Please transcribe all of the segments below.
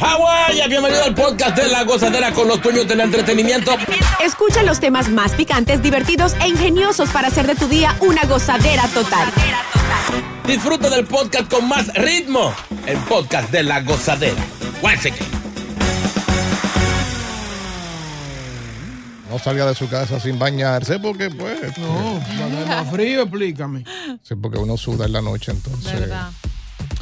Hawái, bienvenido al podcast de La Gozadera con los dueños del entretenimiento. Escucha los temas más picantes, divertidos e ingeniosos para hacer de tu día una gozadera total. Disfruta del podcast con más ritmo. El podcast de La Gozadera. No salga de su casa sin bañarse porque, pues. No, cuando es más frío, explícame. Sí, porque uno suda en la noche, entonces. ¿Verdad?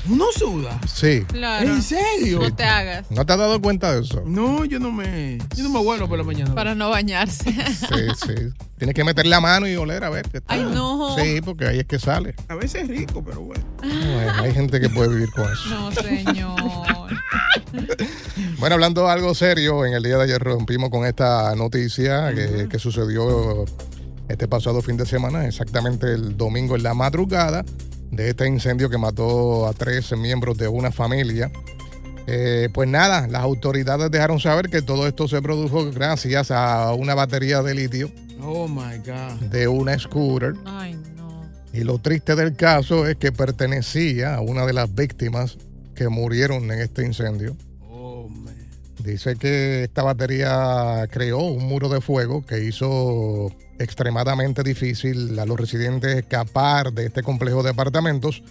¿Uno suda? Sí. Claro. ¿En serio? No te hagas. ¿No te has dado cuenta de eso? No, yo no me. Yo no me vuelo por la mañana. Para no bañarse. Sí, sí. Tienes que meter la mano y oler a ver qué tal. Ay, no. Sí, porque ahí es que sale. A veces es rico, pero bueno. Bueno, hay gente que puede vivir con eso. No, señor. Bueno, hablando de algo serio, en el día de ayer rompimos con esta noticia que, que sucedió este pasado fin de semana, exactamente el domingo en la madrugada, de este incendio que mató a tres miembros de una familia. Eh, pues nada, las autoridades dejaron saber que todo esto se produjo gracias a una batería de litio Oh my God. de una scooter. Ay, no. Y lo triste del caso es que pertenecía a una de las víctimas que murieron en este incendio. Oh, man. Dice que esta batería creó un muro de fuego que hizo extremadamente difícil a los residentes escapar de este complejo de apartamentos.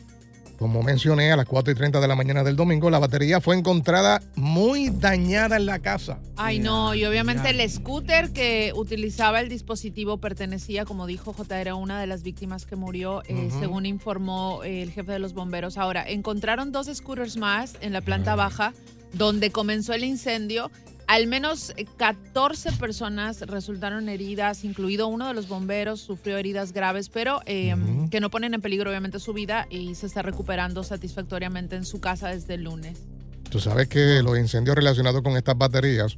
Como mencioné, a las 4 y 30 de la mañana del domingo, la batería fue encontrada muy dañada en la casa. Ay, no. Y obviamente el scooter que utilizaba el dispositivo pertenecía, como dijo J, era una de las víctimas que murió, eh, según informó el jefe de los bomberos. Ahora, encontraron dos scooters más en la planta baja, donde comenzó el incendio. Al menos eh, 14 personas resultaron heridas, incluido uno de los bomberos, sufrió heridas graves, pero eh, que no ponen en peligro obviamente su vida y se está recuperando satisfactoriamente en su casa desde el lunes. Tú sabes que los incendios relacionados con estas baterías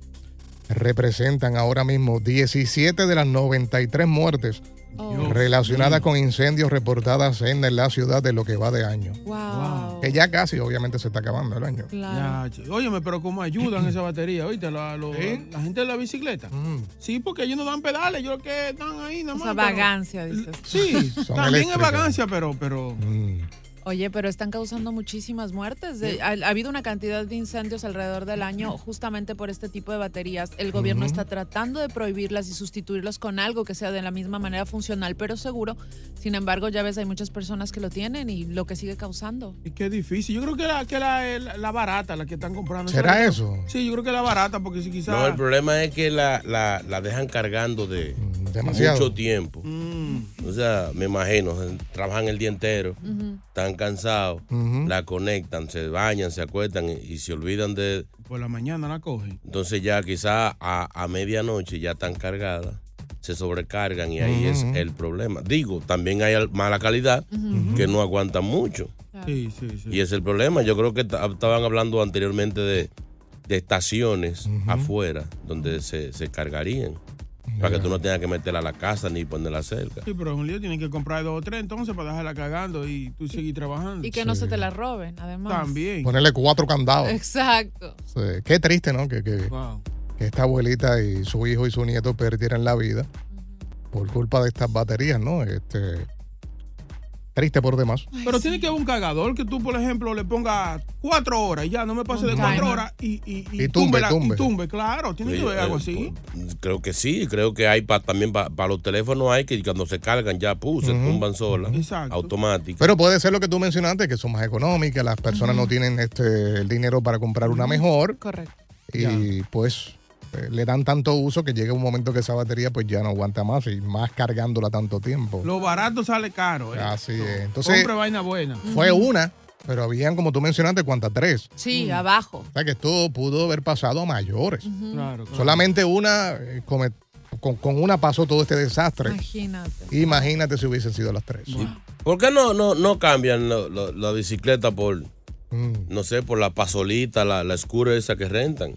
representan ahora mismo 17 de las 93 muertes Oh. relacionadas con incendios reportadas en la ciudad de lo que va de año. Wow. Que ya casi, obviamente, se está acabando el año. Ya, che. Óyeme, pero ¿cómo ayudan esa batería? ¿Oíste? La, lo- la gente de la bicicleta. Sí, porque ellos no dan pedales, ellos lo que están ahí nada más. Esa pero- vagancia, dices. Sí, también es vagancia, pero, pero Oye, pero están causando muchísimas muertes. De- ha, ha habido una cantidad de incendios alrededor del año justamente por este tipo de baterías. El gobierno está tratando de prohibirlas y sustituirlas con algo que sea de la misma manera funcional, pero seguro. Sin embargo, ya ves, hay muchas personas que lo tienen y lo que sigue causando. y qué difícil. Yo creo que la, que la, la- la barata, la que están comprando. ¿Será eso? Sí, yo creo que la barata, porque si quizás. No, el problema es que la, la, la dejan cargando de demasiado. mucho tiempo. Mm. O sea, me imagino, trabajan el día entero, están cansados, la conectan, se bañan, se acuestan y, y se olvidan de... Por la mañana la cogen. Entonces ya quizá a, a medianoche ya están cargadas, se sobrecargan y ahí es el problema. Digo, también hay al- mala calidad que no aguantan mucho. Sí, sí, sí. Y es el problema. Yo creo que ta- estaban hablando anteriormente de, de estaciones afuera donde se, se cargarían. Para que tú no tengas que meterla a la casa ni ponerla cerca. Sí, pero un lío tienen que comprar dos o tres entonces para dejarla cagando y tú seguir trabajando. Y que no se te la roben, además. También. Ponerle cuatro candados. Exacto. Sí, Qué triste, ¿no? Que, que- que esta abuelita y su hijo y su nieto perdieran la vida por culpa de estas baterías, ¿no? Este, triste por demás. Pero tiene que haber un cargador que tú, por ejemplo, le pongas cuatro horas y ya no me pase de cuatro timer. horas y, y, Y tumbe, la- tumbe. y tumbe, claro. Tiene Sí, que haber algo eh, así. Creo que sí, creo que hay pa- también para los teléfonos hay que cuando se cargan ya puse, Ujú. tumban solas, automático. Pero puede ser lo que tú mencionaste, que son más económicas, las personas no tienen este el dinero para comprar una mejor. Correcto. Y pues le dan tanto uso que llega un momento que esa batería pues ya no aguanta más y más cargándola tanto tiempo. Lo barato sale caro. ¿eh? Así es. Entonces, Compre vaina buena. fue una, pero habían, como tú mencionaste, ¿cuántas? Tres. Sí, abajo. O sea que esto pudo haber pasado a mayores. Claro, Solamente una, eh, con, con una pasó todo este desastre. Imagínate. Imagínate si hubiesen sido las tres. ¿Por qué no, no, no cambian lo- lo- la bicicleta por, Mm. no sé, por la pasolita, la, la escura esa que rentan?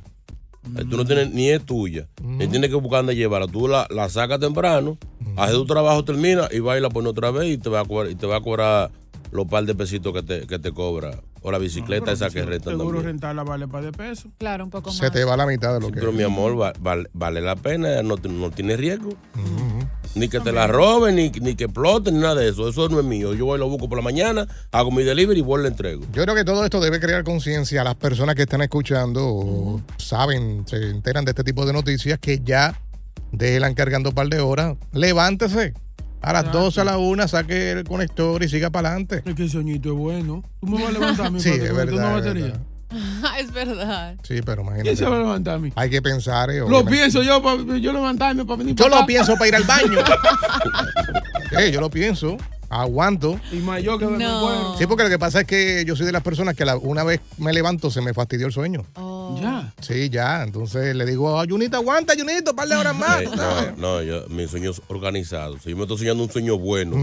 Eh, Tú no tienes, ni es tuya. Ni tienes que buscar dónde llevarla. Tú la, la sacas temprano, haces tu trabajo, termina y vas y la pones otra vez y te va a cobrar, y te va a cobrar los par de pesitos que te, que te cobra. O la bicicleta esa que rentan Seguro también. rentarla vale para de peso. Claro, un poco Se te va la mitad de lo Sí, que pero mi amor, va- vale, vale la pena, no, no tiene riesgo. Ni que te la roben, ni, ni que exploten, ni nada de eso. Eso no es mío. Yo voy y lo busco por la mañana, hago mi delivery y voy y lo entrego. Yo creo que todo esto debe crear conciencia a las personas que están escuchando o saben, se enteran de este tipo de noticias que ya déjenla cargando un par de horas. Levántese. A las 12 a la 1 saque el conector y siga para adelante. Es que el soñito es bueno. Tú me vas a levantar a mí Sí, es verdad, es batería. verdad. es verdad. Sí, pero ¿Quién imagínate. se va a levantar a mí? Hay que pensar. eh, Lo pienso yo, para yo levantarme para venir Yo para lo acá. pienso para ir al baño. Eh, yo lo pienso. Aguanto. Y yo que me No. muero. Sí, porque lo que pasa es que yo soy de las personas que la- una vez me levanto se me fastidió el sueño. Ya. Sí, ya. Entonces le digo, "Oh, Junito, aguanta, Junito, un par de horas más. Eh, tú sabes. no, no, yo, mi sueño es organizado. Si yo me estoy soñando un sueño bueno,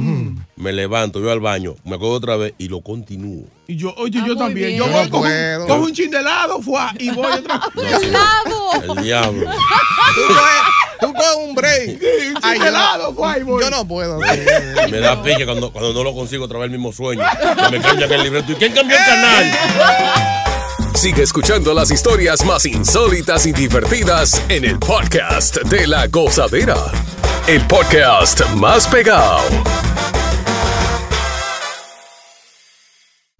me levanto, voy al baño, me acuerdo otra vez y lo continúo. Y yo, oye, Ah, yo también. bien. Yo Yo voy, no cojo, un- puedo. cojo un chin de helado, fuá, y voy otra No, sí, el diablo. Tú coges- un break. Sí, un Ay, helado, fuá, y no, voy. yo no puedo. Me da pique cuando, cuando no lo consigo otra vez el mismo sueño. Que me cambian el libreto. ¿Y quién cambió el canal? Sigue escuchando las historias más insólitas y divertidas en el podcast de la gozadera. El podcast más pegado.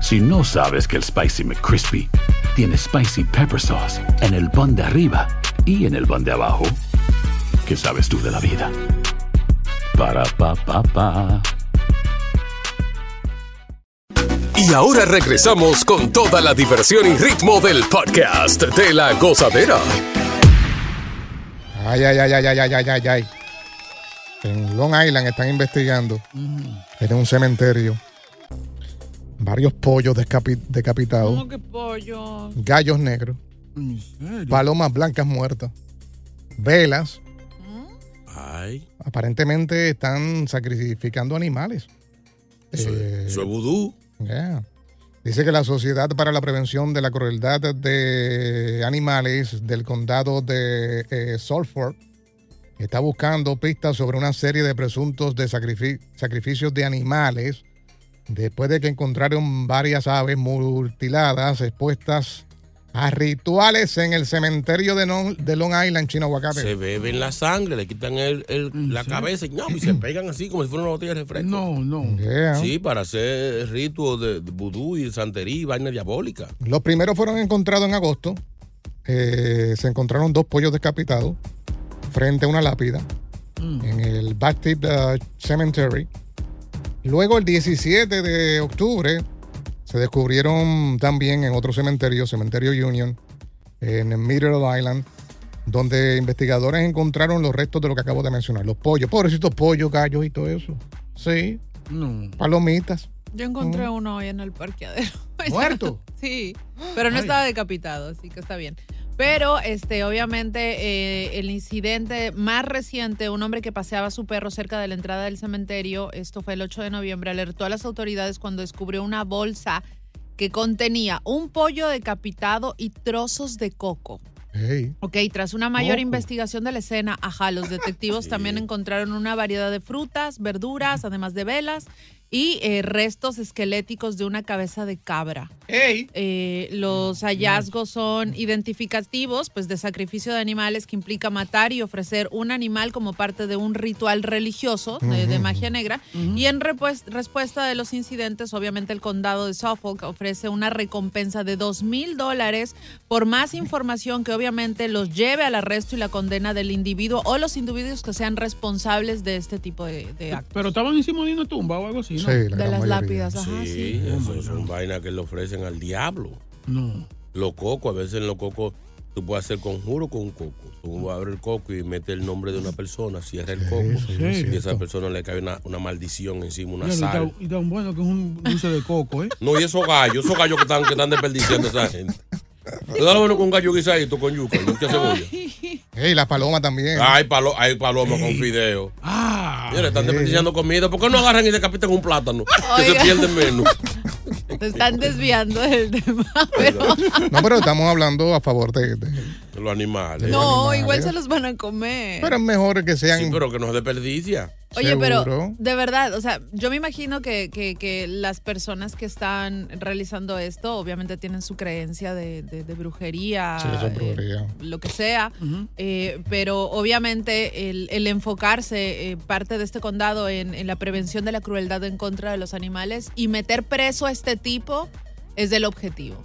Si no sabes que el Spicy McCrispy tiene Spicy Pepper Sauce en el pan de arriba y en el pan de abajo, ¿qué sabes tú de la vida? Para, pa, pa, pa. Y ahora regresamos con toda la diversión y ritmo del podcast de la gozadera. Ay, ay, ay, ay, ay, ay, ay, ay, ay. En Long Island están investigando en un cementerio varios pollos decapitados, ¿Cómo que pollo? gallos negros, ¿En serio? palomas blancas muertas, velas. Ay, Aparentemente están sacrificando animales. eso, Eh, eso es vudú. Yeah. Dice que la Sociedad para la Prevención de la Crueldad de Animales del condado de eh, Salford está buscando pistas sobre una serie de presuntos de sacrifi- sacrificios de animales después de que encontraron varias aves mutiladas expuestas a rituales en el cementerio de, Non- de Long Island, Chino Aguacate. Se beben la sangre, le quitan el, el- la cabeza y, no, y se pegan así como si fuera una botella de refresco. No, no. Yeah. Sí, para hacer ritos de, de vudú y santería y vaina diabólica. Los primeros fueron encontrados en agosto. Eh, se encontraron dos pollos decapitados frente a una lápida en el Baptist uh, Cemetery. Luego, el 17 de octubre, se descubrieron también en otro cementerio, Cementerio Union, en Middle Island, donde investigadores encontraron los restos de lo que acabo de mencionar, los pollos, pobrecitos pollos, gallos y todo eso. Sí, No. palomitas. Yo encontré uno hoy en el parqueadero. ¿Muerto? sí, pero no Ay. estaba decapitado, así que está bien. Pero, este, obviamente, eh, el incidente más reciente, un hombre que paseaba a su perro cerca de la entrada del cementerio, esto fue el 8 de noviembre, alertó a las autoridades cuando descubrió una bolsa que contenía un pollo decapitado y trozos de coco. Hey. Ok, tras una mayor Coco. investigación de la escena, ajá, los detectivos también encontraron una variedad de frutas, verduras, además de velas y eh, restos esqueléticos de una cabeza de cabra. Eh, los hallazgos son identificativos, pues de sacrificio de animales que implica matar y ofrecer un animal como parte de un ritual religioso de, magia negra. Y en respuesta de los incidentes, obviamente el condado de Suffolk ofrece una recompensa de dos mil dólares por más información que obviamente los lleve al arresto y la condena del individuo o los individuos que sean responsables de este tipo de, de actos. Pero estaban encima de una tumba o algo así, ¿no? Sí, la De las mayoría. lápidas, ajá, sí. Sí, eso son vainas que le ofrecen al diablo. No. Los cocos, a veces en los cocos tú puedes hacer conjuro con un coco. Tú abres el coco y metes el nombre de una persona, cierra el coco sí, y a esa persona le cae una, una maldición encima, una y sal. tan- Y tan bueno que es un dulce de coco, ¿eh? No, y esos gallos, esos gallos que están, que están desperdiciando a esa gente. Tú dale bueno con un gallo guisadito con yuca, y mucha cebolla. Hey, la paloma también. Hay, palo, hay paloma con fideo. Ah. Mira, están desperdiciando comida. ¿Por qué no agarran y decapitan un plátano? Que se pierden menos. Se están desviando del tema, pero No, pero estamos hablando a favor de. de- Los animales. no, animales. igual se los van a comer. pero es mejor que sean. Sí, pero que no se desperdicia. Oye, pero de verdad, o sea, yo me imagino que, que- que las personas que están realizando esto, obviamente tienen su creencia de, de- de brujería, Sí, eso es eh, brujería. lo que sea, eh, pero obviamente el, el enfocarse eh, parte de este condado en, en la prevención de la crueldad en contra de los animales y meter preso a este tipo es del objetivo.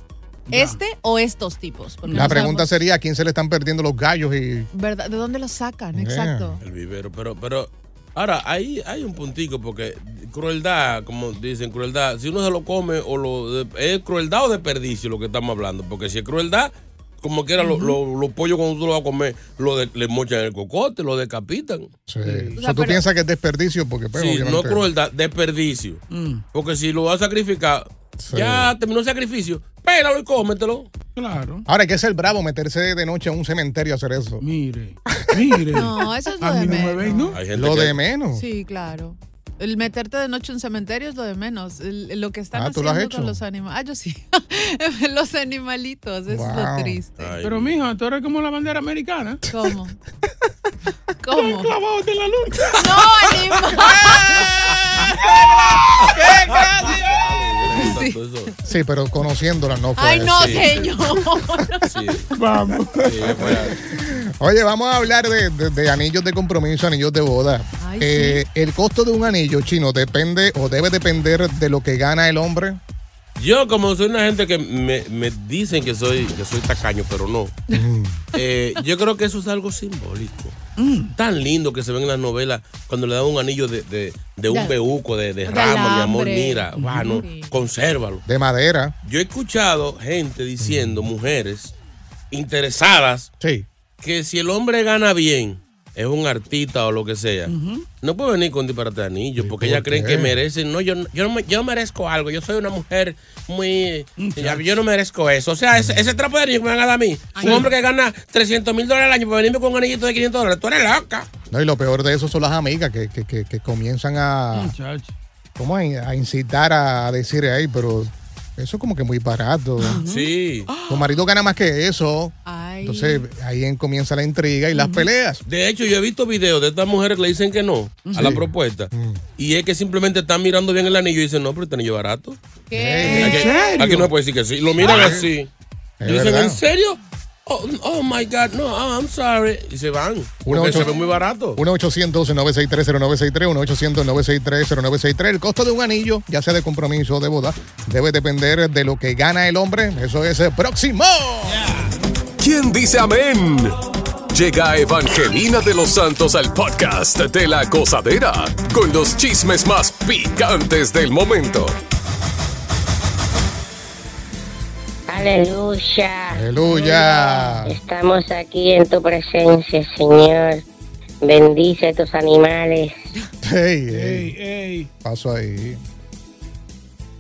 ¿Este o estos tipos? Porque La no pregunta sabemos, sería: ¿a quién se le están perdiendo los gallos? y ¿verdad? ¿De dónde los sacan? Yeah. Exacto. El vivero, pero, pero ahora ahí hay un puntico porque crueldad, como dicen, crueldad, si uno se lo come o lo es crueldad o desperdicio lo que estamos hablando, porque si es crueldad, como quiera lo- lo- los pollos cuando tú lo vas a comer, lo de- le mochan el cocote, lo decapitan. Sí. O O sea, sea, tú pero- piensas que es desperdicio porque, pues, Sí, no crueldad, desperdicio. Mm. Porque si lo vas a sacrificar, Sí. ya terminó el sacrificio, pélalo y cómetelo. Claro. Ahora hay que ser bravo, meterse de noche a un cementerio a hacer eso. Mire, mire. No, eso es lo A de mí no me menos. ven, ¿no? Hay gente Lo que- de menos. Sí, claro. El meterte de noche en un cementerio es lo de menos. El- lo que están Ah, ¿tú lo has haciendo con los animales. Ah, yo sí. los animalitos, eso es Wow. lo triste. Ay, Pero, mija, tú eres como la bandera americana. ¿Cómo? ¿Cómo? Clavados en la luna. No, animal. Tanto Sí. eso. Sí, pero conociéndola no fue Ay, no, así. señor. Sí, Vamos. Oye, vamos a hablar de, de- de anillos de compromiso, anillos de boda. Ay, Eh, El costo de un anillo chino depende o debe depender de lo que gana el hombre. Yo, como soy una gente que me, me dicen que soy, que soy tacaño, pero no. eh, yo creo que eso es algo simbólico. Tan lindo que se ve en las novelas cuando le dan un anillo de, de, de un De- beúco, de, de de rama, mi amor, mira, bueno, Sí. consérvalo. De madera. Yo he escuchado gente diciendo, mujeres interesadas, Sí. que si el hombre gana bien, es un artista o lo que sea, no puede venir con disparate de anillos, porque por ellas creen que merecen. No, yo, no- yo, no me- yo merezco algo, yo soy una mujer muy. ya, Yo no merezco eso. O sea, ese, ese trapo de anillo que me van a dar a mí, un hombre que gana 300 mil dólares al año para venirme con un anillito de 500 dólares, tú eres loca. No, y lo peor de eso son las amigas que, que- que- que comienzan a, Muchacho. ¿cómo? a a incitar a decir, ay, pero eso es como que muy barato. Sí. Tu marido gana más que eso. Ay. Entonces ahí en- comienza la intriga y las peleas. De hecho, yo he visto videos de estas mujeres que le dicen que no a la propuesta. Y es que simplemente están mirando bien el anillo y dicen, no, pero este anillo es barato. ¿Qué? Aquí, serio? aquí no se puede decir que sí. Lo miran Sí. así. Y dicen, verdad. ¿en serio? Oh, oh my God, no, oh, I'm sorry. Y se van. Porque se ocho- ve muy barato. 1-800-963-0963, 1-800-963-0963. El costo de un anillo, ya sea de compromiso o de boda, debe depender de lo que gana el hombre. Eso es el próximo. ¿Quién dice amén? Llega Evangelina de los Santos al podcast de la gozadera con los chismes más picantes del momento. Aleluya. Aleluya. Estamos aquí en tu presencia, Señor. Bendice a tus animales. Ey, ey. Paso ahí.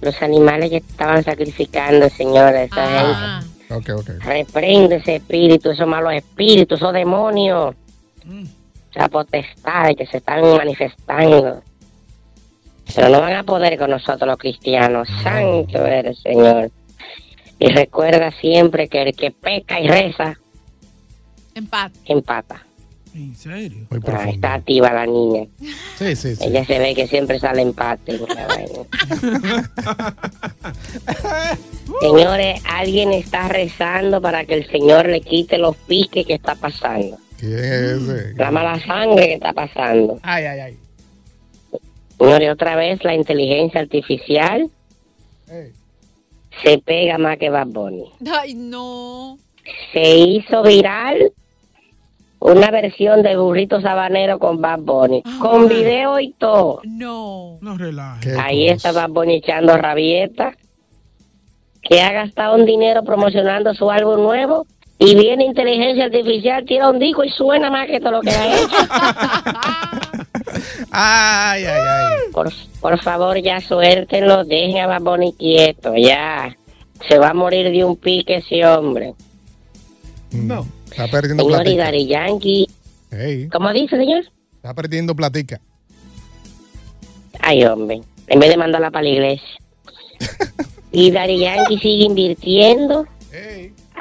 Los animales que estaban sacrificando, Señor, a esta Ah. gente. Ok, ok. Reprende ese espíritu, esos malos espíritus, esos demonios. Esas potestades que se están manifestando. Pero no van a poder con nosotros los cristianos. Santo eres, Señor. Y recuerda siempre que el que peca y reza, Empate. empata. ¿En serio? Muy Ah, profundo. está activa la niña. Sí, sí, sí. Ella se ve que siempre sale empate. Señores, alguien está rezando para que el Señor le quite los piques que está pasando. ¿Quién es ese? La mala sangre que está pasando. Ay, ay, ay. Señores, otra vez la inteligencia artificial se pega más que Bad Bunny. Ay, no. Se hizo viral una versión de Burrito Sabanero con Bad Bunny, con video y todo. No. No relaje. Ahí está Bad Bunny echando rabieta, que ha gastado un dinero promocionando su álbum nuevo y viene inteligencia artificial, tira un disco y suena más que todo lo que ha hecho. Ay, ay, ay. Por, por favor, ya suéltenlo, dejen a Bad Bunny quieto, ya. Se va a morir de un pique ese hombre. No. Está perdiendo Señor y platica. Daddy Yankee, ¿cómo dice, señor? está perdiendo platica. Ay, hombre, en vez de mandarla para la iglesia. y Daddy Yankee sigue invirtiendo.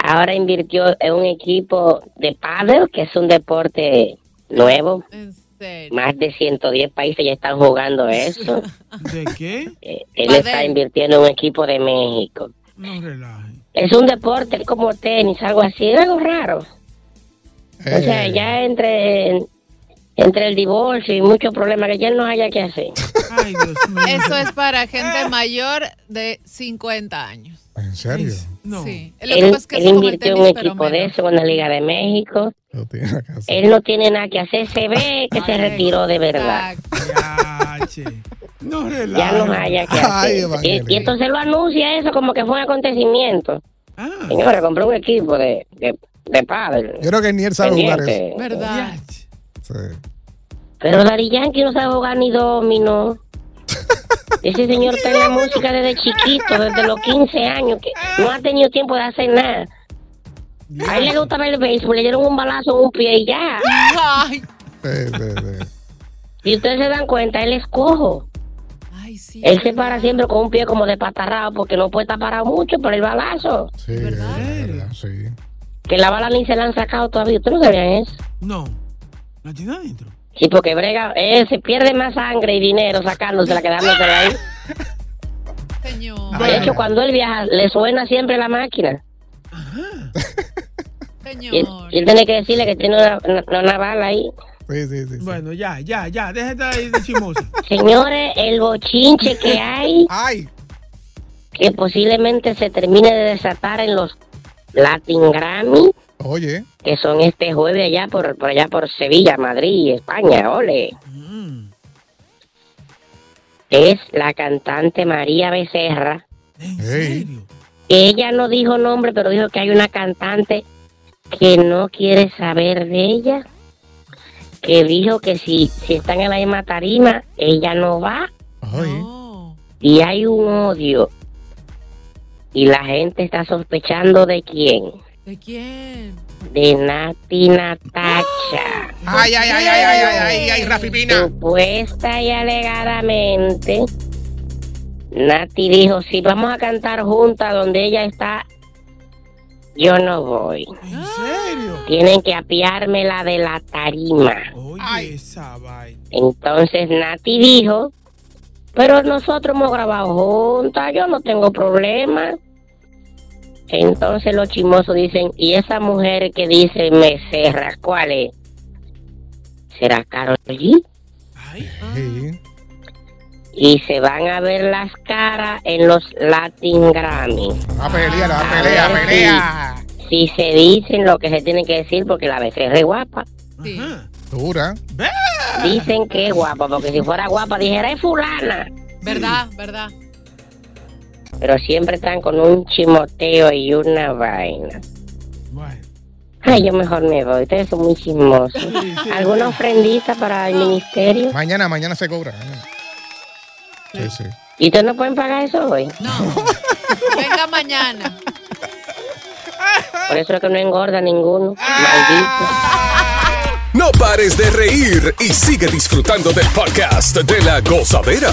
Ahora invirtió en un equipo de pádel, que es un deporte nuevo. En serio. Más de 110 países ya están jugando eso. ¿De qué? Eh, Él está invirtiendo en un equipo de México. No relaje. Es un deporte es como tenis, algo así, es algo raro. O sea, Eh. ya entre, entre el divorcio y muchos problemas que ya no haya que hacer. Ay, Dios mío. Eso es para gente mayor de 50 años. ¿En serio? No. Sí. Lo Él, es que invirtió en un equipo de eso con la Liga de México. No tiene nada que hacer. Él no tiene nada que hacer, se ve que se retiró de verdad. No relaje. Ya no haya que Ay, hacer. Y, Evangelio. y entonces lo anuncia eso como que fue un acontecimiento. Ah, Señora, compró un equipo de, de, de pádel. Yo creo que ni él sabe jugar Pendiente. eso. ¿Verdad? Sí. Pero Daddy Yankee no sabe jugar ni domino. Ese señor está en la música desde chiquito, desde los 15 años, que no ha tenido tiempo de hacer nada. A él le gusta ver el béisbol, le dieron un balazo en un pie y ya. Ay, Sí, sí, sí. Si ustedes se dan cuenta, él es cojo. ay, sí. Él se para siempre con un pie como de patarrado porque no puede estar parado mucho por el balazo. Sí, es verdad, sí. Que la bala ni se la han sacado todavía. ¿Ustedes no sabían eso? No. ¿La tiene adentro? Sí, porque brega, él se pierde más sangre y dinero sacándosela, quedándosela ahí. Señor. De hecho, cuando él viaja, le suena siempre la máquina. Y él, Señor. y él tiene que decirle que tiene una, una- una bala ahí. Sí, sí, sí. sí. Bueno, ya, ya, ya. Déjate ahí de chimosa. Señores, el bochinche que hay, Ay, que posiblemente se termine de desatar en los Latin Grammy, oye. que son este jueves allá por, por allá por Sevilla, Madrid, España, ole. Mm. Es la cantante María Becerra. ¿En serio? Ella no dijo nombre, pero dijo que hay una cantante que no quiere saber de ella. Que dijo que si, si están en la misma tarima, ella no va. Oye. Y hay un odio. Y la gente está sospechando de quién. ¿De quién? De Nati Natacha. Ay, ay, ay, ay, ay, ay, ay, ay, Rafi Pina. Supuesta y alegadamente, Nati dijo, si vamos a cantar juntas donde ella está, yo no voy. ¿En serio? Tienen que apiármela de la tarima. Oye, esa vaina. Entonces Nati dijo, pero nosotros hemos grabado juntas, yo no tengo problema. Entonces los chimosos dicen, ¿y esa mujer que dice Becerra, cuál es? ¿Será Carol G? Sí. Y se van a ver las caras en los Latin Grammy. La pelea, la A pelea, ver pelea. Si se dicen lo que se tiene que decir, porque la Becerra es guapa. Sí. Ajá. Dura. Dicen que es guapa, porque si fuera guapa dijera es fulana. ¿Verdad? ¿Verdad? Pero siempre están con un chimoteo y una vaina. Ay, yo mejor me voy. Ustedes son muy chismosos. ¿Alguna ofrendita para el ministerio? Mañana, mañana se cobra. mañana. Sí, sí. ¿Y ustedes no pueden pagar eso hoy? Venga mañana. Por eso es que no engorda ninguno. Maldito. No pares de reír y sigue disfrutando del podcast de la gozadera.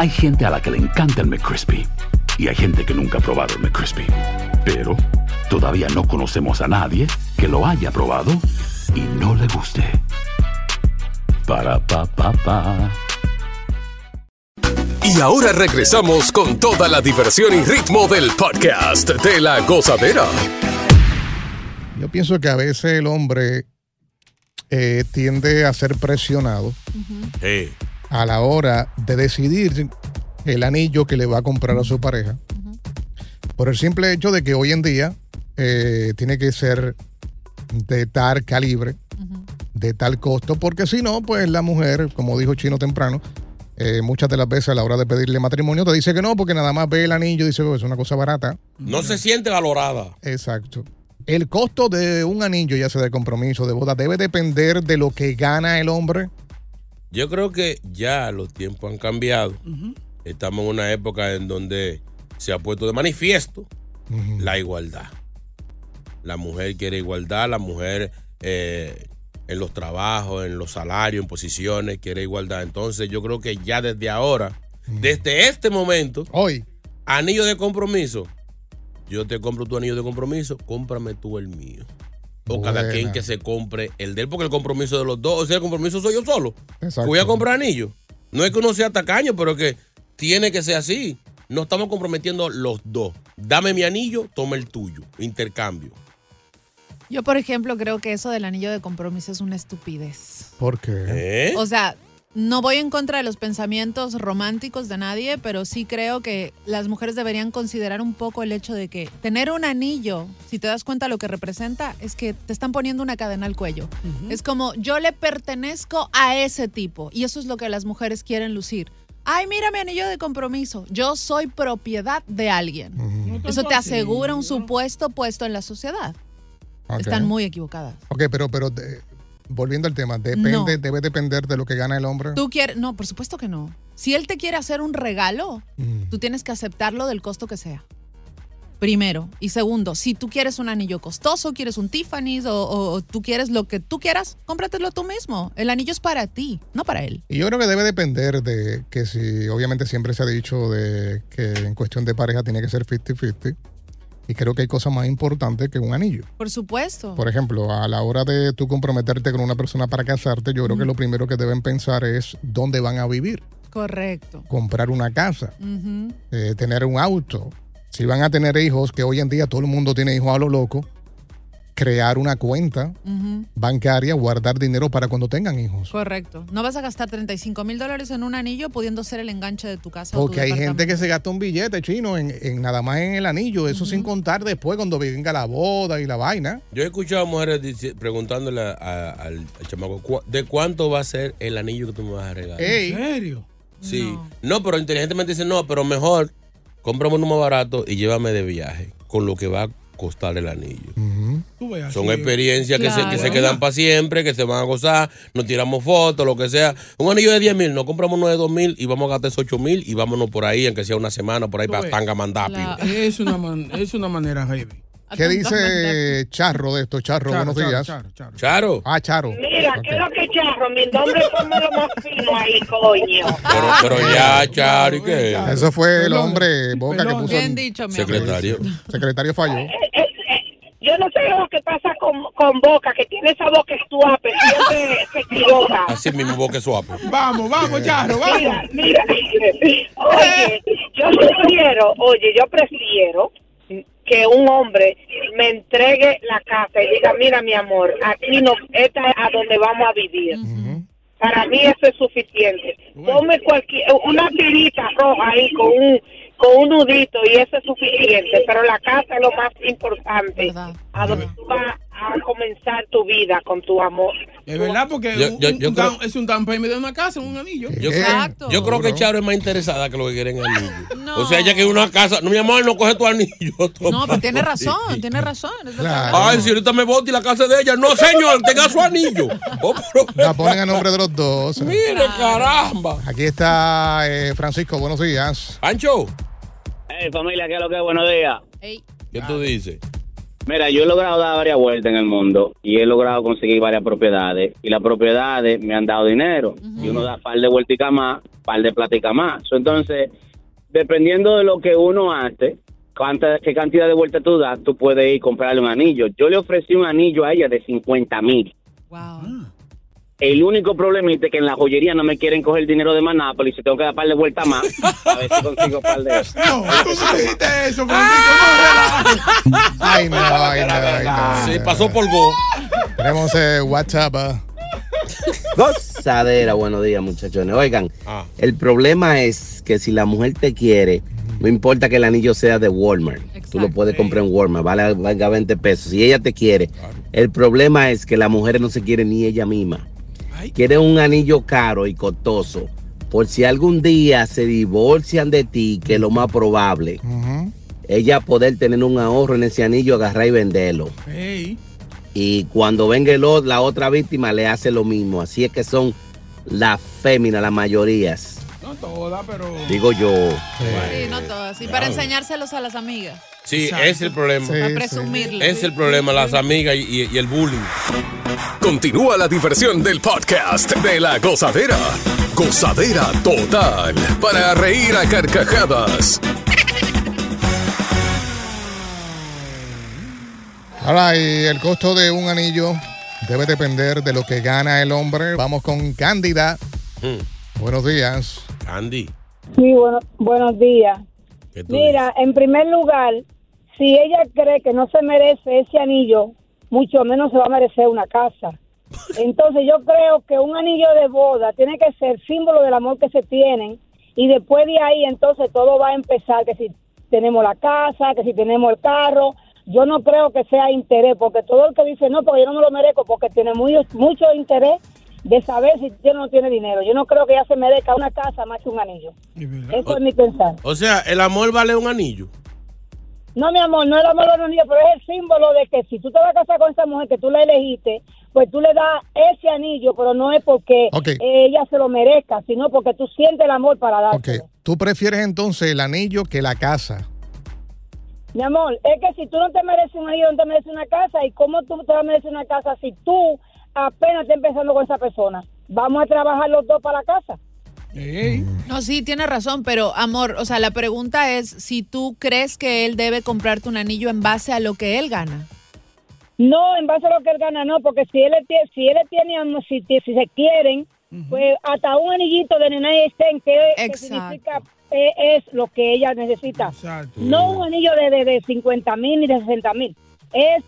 Hay gente a la que le encanta el McCrispy y hay gente que nunca ha probado el McCrispy. Pero todavía no conocemos a nadie que lo haya probado y no le guste. Para pa pa pa. Y ahora regresamos con toda la diversión y ritmo del podcast de la gozadera. Yo pienso que a veces el hombre eh, tiende a ser presionado a la hora de decidir el anillo que le va a comprar a su pareja. Por el simple hecho de que hoy en día eh, tiene que ser de tal calibre, de tal costo, porque si no, pues la mujer, como dijo Chino temprano, eh, muchas de las veces a la hora de pedirle matrimonio te dice que no, porque nada más ve el anillo y dice, "Oh, es una cosa barata. No se siente valorada. Exacto. El costo de un anillo, ya sea de compromiso, de boda, debe depender de lo que gana el hombre. Yo creo que ya los tiempos han cambiado. Estamos en una época en donde se ha puesto de manifiesto la igualdad. La mujer quiere igualdad, la mujer eh, en los trabajos, en los salarios, en posiciones, quiere igualdad. Entonces yo creo que ya desde ahora, desde este momento, hoy, anillo de compromiso. Yo te compro tu anillo de compromiso, cómprame tú el mío. O cada quien que se compre el de él, porque el compromiso de los dos, o sea, el compromiso soy yo solo. Exacto. Voy a comprar anillo. No es que uno sea tacaño, pero que tiene que ser así. No estamos comprometiendo los dos. Dame mi anillo, toma el tuyo. Intercambio. Yo, por ejemplo, creo que eso del anillo de compromiso es una estupidez. ¿Por qué? ¿Eh? O sea, no voy en contra de los pensamientos románticos de nadie, pero sí creo que las mujeres deberían considerar un poco el hecho de que tener un anillo, si te das cuenta lo que representa, es que te están poniendo una cadena al cuello. Es como yo le pertenezco a ese tipo y eso es lo que las mujeres quieren lucir. Ay, mira mi anillo de compromiso. Yo soy propiedad de alguien. Eso te asegura un supuesto puesto en la sociedad. Están muy equivocadas. Ok, pero, pero de- volviendo al tema, depende, No. debe depender de lo que gana el hombre. Tú quieres, no, por supuesto que no. Si él te quiere hacer un regalo, tú tienes que aceptarlo del costo que sea. Primero. Y segundo, si tú quieres un anillo costoso, quieres un Tiffany's o, o- o tú quieres lo que tú quieras, cómpratelo tú mismo. El anillo es para ti, no para él. Y yo creo que debe depender de que si, obviamente siempre se ha dicho de que en cuestión de pareja tiene que ser 50-50. Y creo que hay cosas más importantes que un anillo. Por supuesto. Por ejemplo, a la hora de tú comprometerte con una persona para casarte, yo creo que lo primero que deben pensar es dónde van a vivir, Correcto. comprar una casa, eh, tener un auto. Si van a tener hijos, que hoy en día todo el mundo tiene hijos a lo loco, crear una cuenta Ujú. bancaria, guardar dinero para cuando tengan hijos. Correcto. No vas a gastar 35 mil dólares en un anillo pudiendo ser el enganche de tu casa. o tu Porque hay gente que se gasta un billete chino en, en nada más en el anillo, eso sin contar después cuando venga la boda y la vaina. Yo he escuchado a mujeres preguntándole a- a- al, al chamaco, "¿Cu- ¿de cuánto va a ser el anillo que tú me vas a regalar? Ey. ¿En serio? Sí. No. pero inteligentemente dicen, no, pero mejor cómprame uno más barato y llévame de viaje con lo que va a costar el anillo. Son experiencias que, se, que se quedan para siempre, que se van a gozar, nos tiramos fotos, lo que sea. Un anillo de 10 mil, nos compramos uno de 2 mil y vamos a gastar esos 8 mil y vámonos por ahí, aunque sea una semana, por ahí para ves. Tanga Mandapi. Es una, man- es una manera heavy. ¿Qué dice Charro de esto? Charro, Charo, buenos días. Charo, Charo. Ah, Charo. Mira, ¿qué es lo que charro? Mi nombre es lo más fino ahí, coño. Pero, pero ya, Charo, ¿y qué? Eso fue el hombre Boca que puso. Bien el dicho, mi Secretario. secretario falló. Yo no sé lo que pasa con, con Boca, que tiene esa boca estuape, siempre se equivoca. Así mismo, boque suave. Vamos, vamos, Charro, vamos. Mira, mira, oye, yo prefiero, oye, yo prefiero que un hombre me entregue la casa y diga, mira mi amor, aquí no, esta es a donde vamos a vivir. Para mí eso es suficiente. Ponme cualquier, una tirita roja ahí con un, con un nudito y eso es suficiente, pero la casa es lo más importante. A donde tú vas a comenzar tu vida con tu amor. Es verdad, porque Yo- un- yo- un yo down- creo- es un down payment de una casa, un anillo. Yo, yo creo que Charo es más interesada que lo que quieren anillo. O sea, ella quiere una casa. No, mi amor, no coge tu anillo. No, pero tiene razón, tiene razón. Ay, si ahorita me voto y la casa de ella. No, señor, tenga su anillo. Oh, pero- La ponen a nombre de los dos. Mire, caramba. Aquí está eh, Francisco, buenos días. Ancho. Hey, familia, ¿qué es lo que es? Buenos días. ¿Qué tú dices? Mira, yo he logrado dar varias vueltas en el mundo y he logrado conseguir varias propiedades. Y las propiedades me han dado dinero. Y uno da par de vueltas más, par de plática más. Entonces, dependiendo de lo que uno hace, cuánta, qué cantidad de vueltas tú das, tú puedes ir comprarle un anillo. Yo le ofrecí un anillo a ella de 50 mil. El único problemita es que en la joyería no me quieren coger dinero de Manápolis y tengo que dar par de vueltas más a ver si consigo par de eso. No, tú no dijiste eso, Francisco. Ay, no, ay, no, ay, no. Sí, pasó por Go. Tenemos eh, WhatsApp. ah. Gozadera, buenos días muchachones. Oigan, Ah. el problema es que si la mujer te quiere, no importa que el anillo sea de Walmart, tú lo puedes comprar en Walmart, vale, valga 20 pesos. Si ella te quiere, el problema es que las mujeres no se quieren ni ella misma. Quieren un anillo caro y costoso. Por si algún día se divorcian de ti, que es lo más probable, ella poder tener un ahorro en ese anillo, agarrar y venderlo. Y cuando venga el o- la otra víctima le hace lo mismo. Así es que son las féminas, las mayorías. No todas, pero. Digo yo. Sí, no todas. Y para enseñárselos a las amigas. Sí, ese es el problema. Sí, Para presumirlo. Es el problema, las amigas y, y- y el bullying. Continúa la diversión del podcast de la gozadera. Gozadera total. Para reír a carcajadas. Ahora, y el costo de un anillo debe depender de lo que gana el hombre. Vamos con Cándida. Buenos días. Candy. Sí, bueno, buenos días. ¿Qué tú Mira, en primer lugar, si ella cree que no se merece ese anillo, mucho menos se va a merecer una casa. Entonces yo creo que un anillo de boda tiene que ser símbolo del amor que se tienen y después de ahí entonces todo va a empezar, que si tenemos la casa, que si tenemos el carro, yo no creo que sea interés, porque todo el que dice no, porque yo no me lo merezco, porque tiene muy, mucho interés de saber si tiene o no tiene dinero. Yo no creo que ella se merezca una casa más que un anillo. Eso es mi pensar. O sea, el amor vale un anillo. No, mi amor, no es el amor de los niños, pero es el símbolo de que si tú te vas a casar con esa mujer que tú la elegiste, pues tú le das ese anillo, pero no es porque Ok. ella se lo merezca, sino porque tú sientes el amor para dárselo. ¿Tú prefieres entonces el anillo que la casa? Mi amor, es que si tú no te mereces un anillo, no te mereces una casa, ¿y cómo tú te vas a merecer una casa si tú apenas estás empezando con esa persona? Vamos a trabajar los dos para la casa. No, sí, tiene razón, pero amor, o sea, la pregunta es si tú crees que él debe comprarte un anillo en base a lo que él gana. No, en base a lo que él gana, no, porque si él le tiene, si él le tiene, si, se quieren, pues hasta un anillito de nena estén que, que significa es lo que ella necesita. No un anillo de, de, de 50 mil ni de 60 mil. Es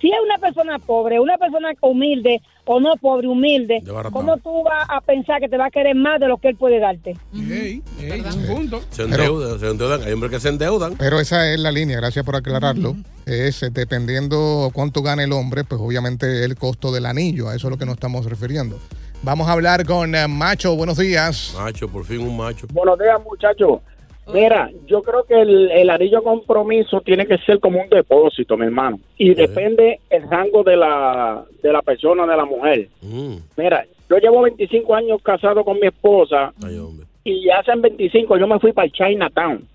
si es una persona pobre, una persona humilde o no pobre, humilde. ¿cómo tú vas a pensar que te va a querer más de lo que él puede darte? Se endeudan, se endeudan. Hay hombres que se endeudan. Pero esa es la línea, gracias por aclararlo. Es eh, dependiendo cuánto gane el hombre, pues obviamente el costo del anillo, a eso es lo que nos estamos refiriendo. Vamos a hablar con eh, Macho, buenos días. Macho, por fin un macho. Buenos días, muchachos. Mira, yo creo que el, el anillo compromiso tiene que ser como un depósito, mi hermano. Y depende el rango de la, de la persona, de la mujer. Mira, yo llevo 25 años casado con mi esposa. y hace 25 yo me fui para Chinatown.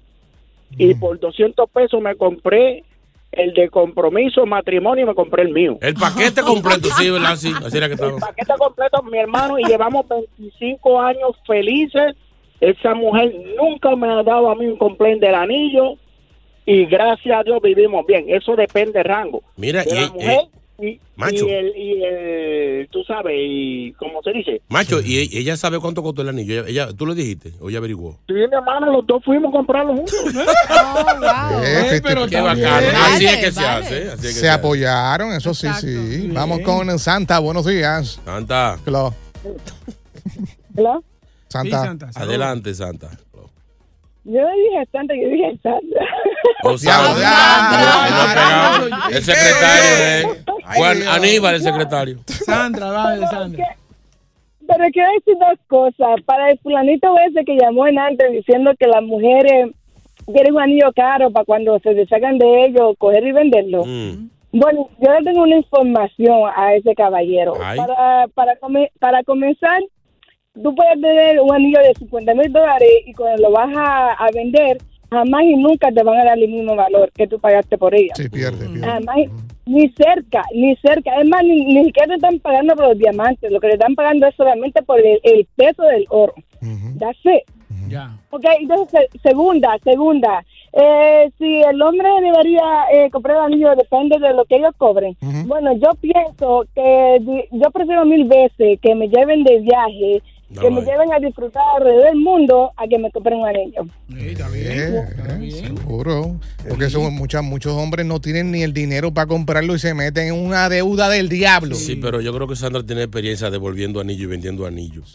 Y por 200 pesos me compré el de compromiso, matrimonio y me compré el mío. El paquete completo, sí, ¿verdad? Así, así era que estaba. paquete completo, mi hermano, y llevamos 25 años felices. Esa mujer nunca me ha dado a mí un complaint del anillo. y gracias a Dios vivimos bien. Eso depende del rango. Mira, de y- la mujer y, Macho. y el, y el, tú sabes, y como se dice, Macho, y e- ella sabe cuánto costó el anillo. Ella, ella- ¿Tú le dijiste o ella averiguó? sí, mi hermano, los dos fuimos a comprarlo juntos. Eh, pero Qué bacano. Así es que se hace. Así es que Se apoyaron, eso sí, sí. Vamos con Santa, buenos días. Santa. Claro. ¿Hello? Santa. Adelante, Santa. Yo no dije Santa, yo dije Santa. O pegado. El secretario de Juan Aníbal, el secretario. Sandra, dale, Sandra. Pero quiero decir dos cosas. Para el fulanito ese que llamó en antes diciendo que las mujeres quieren un anillo caro para cuando se deshagan de ellos, coger y venderlo. Mm. Bueno, yo le tengo una información a ese caballero. Ay. Para, para, come- para comenzar, tú puedes tener un anillo de 50 mil dólares y cuando lo vas a, a vender, jamás y nunca te van a dar el mismo valor que tú pagaste por ella. Sí, pierde, pierde. Jamás, ni cerca, ni cerca. Es más, ni, ni siquiera te están pagando por los diamantes. Lo que le están pagando es solamente por el, el peso del oro. That's it. Ya. Ok, entonces, se- segunda, segunda. Eh, si el hombre debería eh, comprar el anillo, depende de lo que ellos cobren. Bueno, yo pienso que yo prefiero mil veces que me lleven de viaje, que me lleven a disfrutar alrededor del mundo, a que me compren un anillo. Eh, seguro. Porque son muchas, muchos hombres no tienen ni el dinero para comprarlo y se meten en una deuda del diablo. Sí, pero yo creo que Sandra tiene experiencia devolviendo anillos y vendiendo anillos.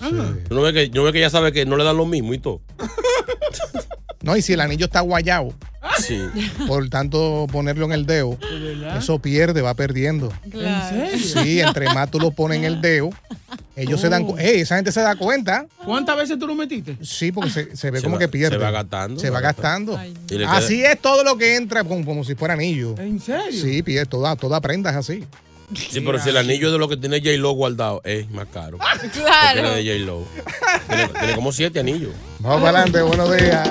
¿Tú no ves que, no que ella sabe que no le dan lo mismo y todo? No, y si el anillo está guayado, Sí. por tanto ponerlo en el dedo, eso pierde, va perdiendo. Sí, entre más tú lo pones en el dedo, ellos se dan cu- Ey, esa gente se da cuenta. ¿Cuántas veces tú lo metiste? Sí, porque se, se ve Se como va- que pierde. se va gastando, Se se va gastando. Así es todo lo que entra como, como si fuera anillo. ¿En serio? Sí, pierde, toda, toda prenda es así. Sí, pero si el anillo de lo que tiene J-Lo guardado, es más caro. Claro. Es de J-Lo. Tiene, tiene como siete anillos. Vamos para adelante, buenos días.